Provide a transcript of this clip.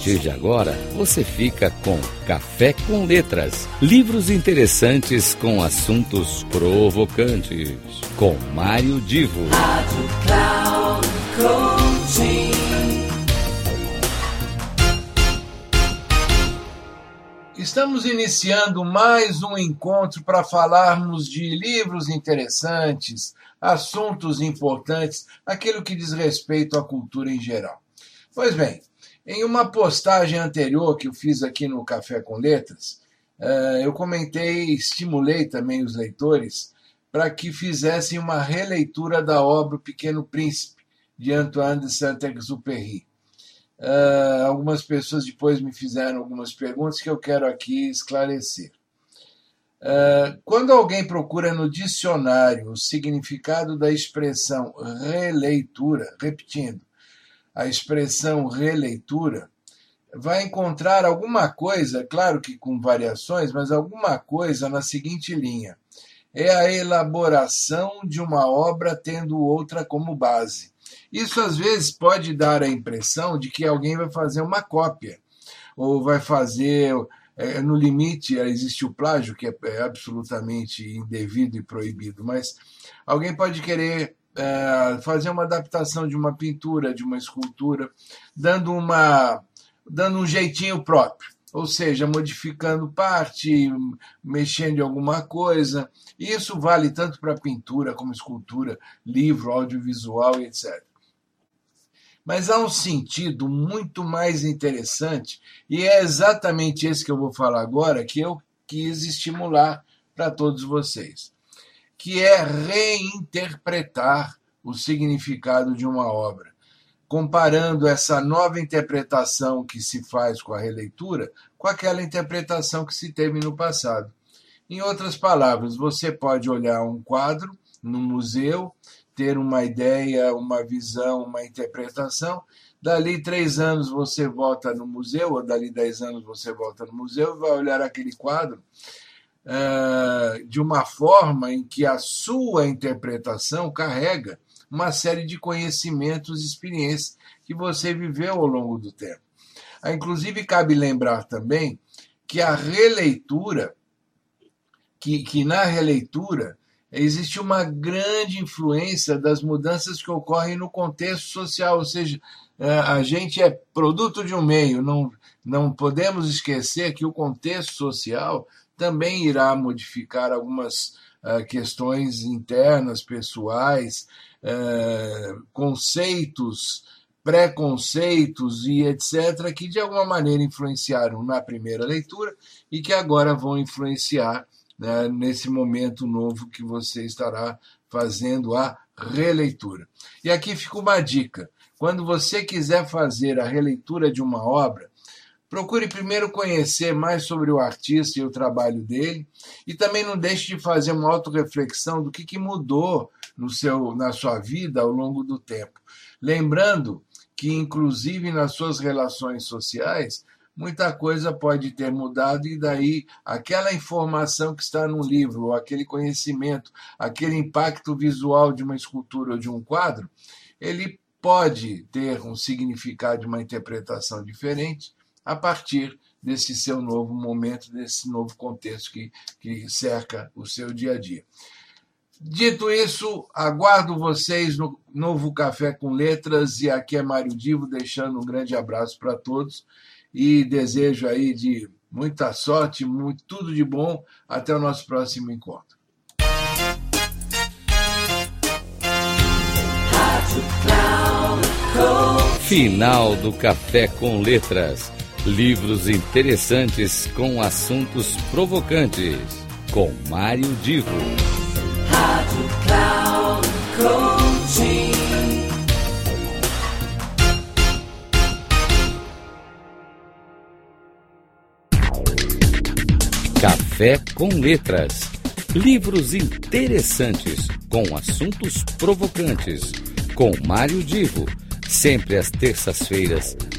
partir de agora, você fica com Café com Letras, livros interessantes com assuntos provocantes, com Mário Divo. Rádio Cloud Coaching. Estamos iniciando mais um encontro para falarmos de livros interessantes, assuntos importantes, aquilo que diz respeito à cultura em geral. Pois bem, em uma postagem anterior que eu fiz aqui no Café com Letras, eh, eu comentei, estimulei também os leitores para que fizessem uma releitura da obra O Pequeno Príncipe, de Antoine de Saint-Exupéry. Uh, algumas pessoas depois me fizeram algumas perguntas que eu quero aqui esclarecer. Uh, quando alguém procura no dicionário o significado da expressão releitura, repetindo, a expressão releitura, vai encontrar alguma coisa, claro que com variações, mas alguma coisa na seguinte linha: é a elaboração de uma obra tendo outra como base. Isso às vezes pode dar a impressão de que alguém vai fazer uma cópia, ou vai fazer. É, no limite, existe o plágio, que é, é absolutamente indevido e proibido, mas alguém pode querer é, fazer uma adaptação de uma pintura, de uma escultura, dando, uma, dando um jeitinho próprio, ou seja, modificando parte, mexendo em alguma coisa. Isso vale tanto para pintura como escultura, livro, audiovisual etc. Mas há um sentido muito mais interessante, e é exatamente esse que eu vou falar agora, que eu quis estimular para todos vocês que é reinterpretar o significado de uma obra, comparando essa nova interpretação que se faz com a releitura com aquela interpretação que se teve no passado. Em outras palavras, você pode olhar um quadro no museu, ter uma ideia, uma visão, uma interpretação. Dali três anos você volta no museu, ou dali dez anos você volta no museu e vai olhar aquele quadro uh, de uma forma em que a sua interpretação carrega uma série de conhecimentos e experiências que você viveu ao longo do tempo. Ah, inclusive, cabe lembrar também que a releitura, que, que na releitura existe uma grande influência das mudanças que ocorrem no contexto social, ou seja, a gente é produto de um meio, não, não podemos esquecer que o contexto social também irá modificar algumas uh, questões internas, pessoais, uh, conceitos, preconceitos e etc., que de alguma maneira influenciaram na primeira leitura e que agora vão influenciar né, nesse momento novo que você estará fazendo a releitura. E aqui fica uma dica: quando você quiser fazer a releitura de uma obra, Procure primeiro conhecer mais sobre o artista e o trabalho dele, e também não deixe de fazer uma autorreflexão do que, que mudou no seu, na sua vida ao longo do tempo. Lembrando que, inclusive nas suas relações sociais, muita coisa pode ter mudado, e daí aquela informação que está no livro, ou aquele conhecimento, aquele impacto visual de uma escultura ou de um quadro, ele pode ter um significado, uma interpretação diferente a partir desse seu novo momento, desse novo contexto que, que cerca o seu dia a dia. Dito isso, aguardo vocês no novo Café com Letras e aqui é Mário Divo deixando um grande abraço para todos e desejo aí de muita sorte, muito, tudo de bom. Até o nosso próximo encontro. Final do Café com Letras Livros interessantes com assuntos provocantes. Com Mário Divo. Rádio Cloud Coaching. Café com Letras. Livros interessantes com assuntos provocantes. Com Mário Divo sempre às terças-feiras,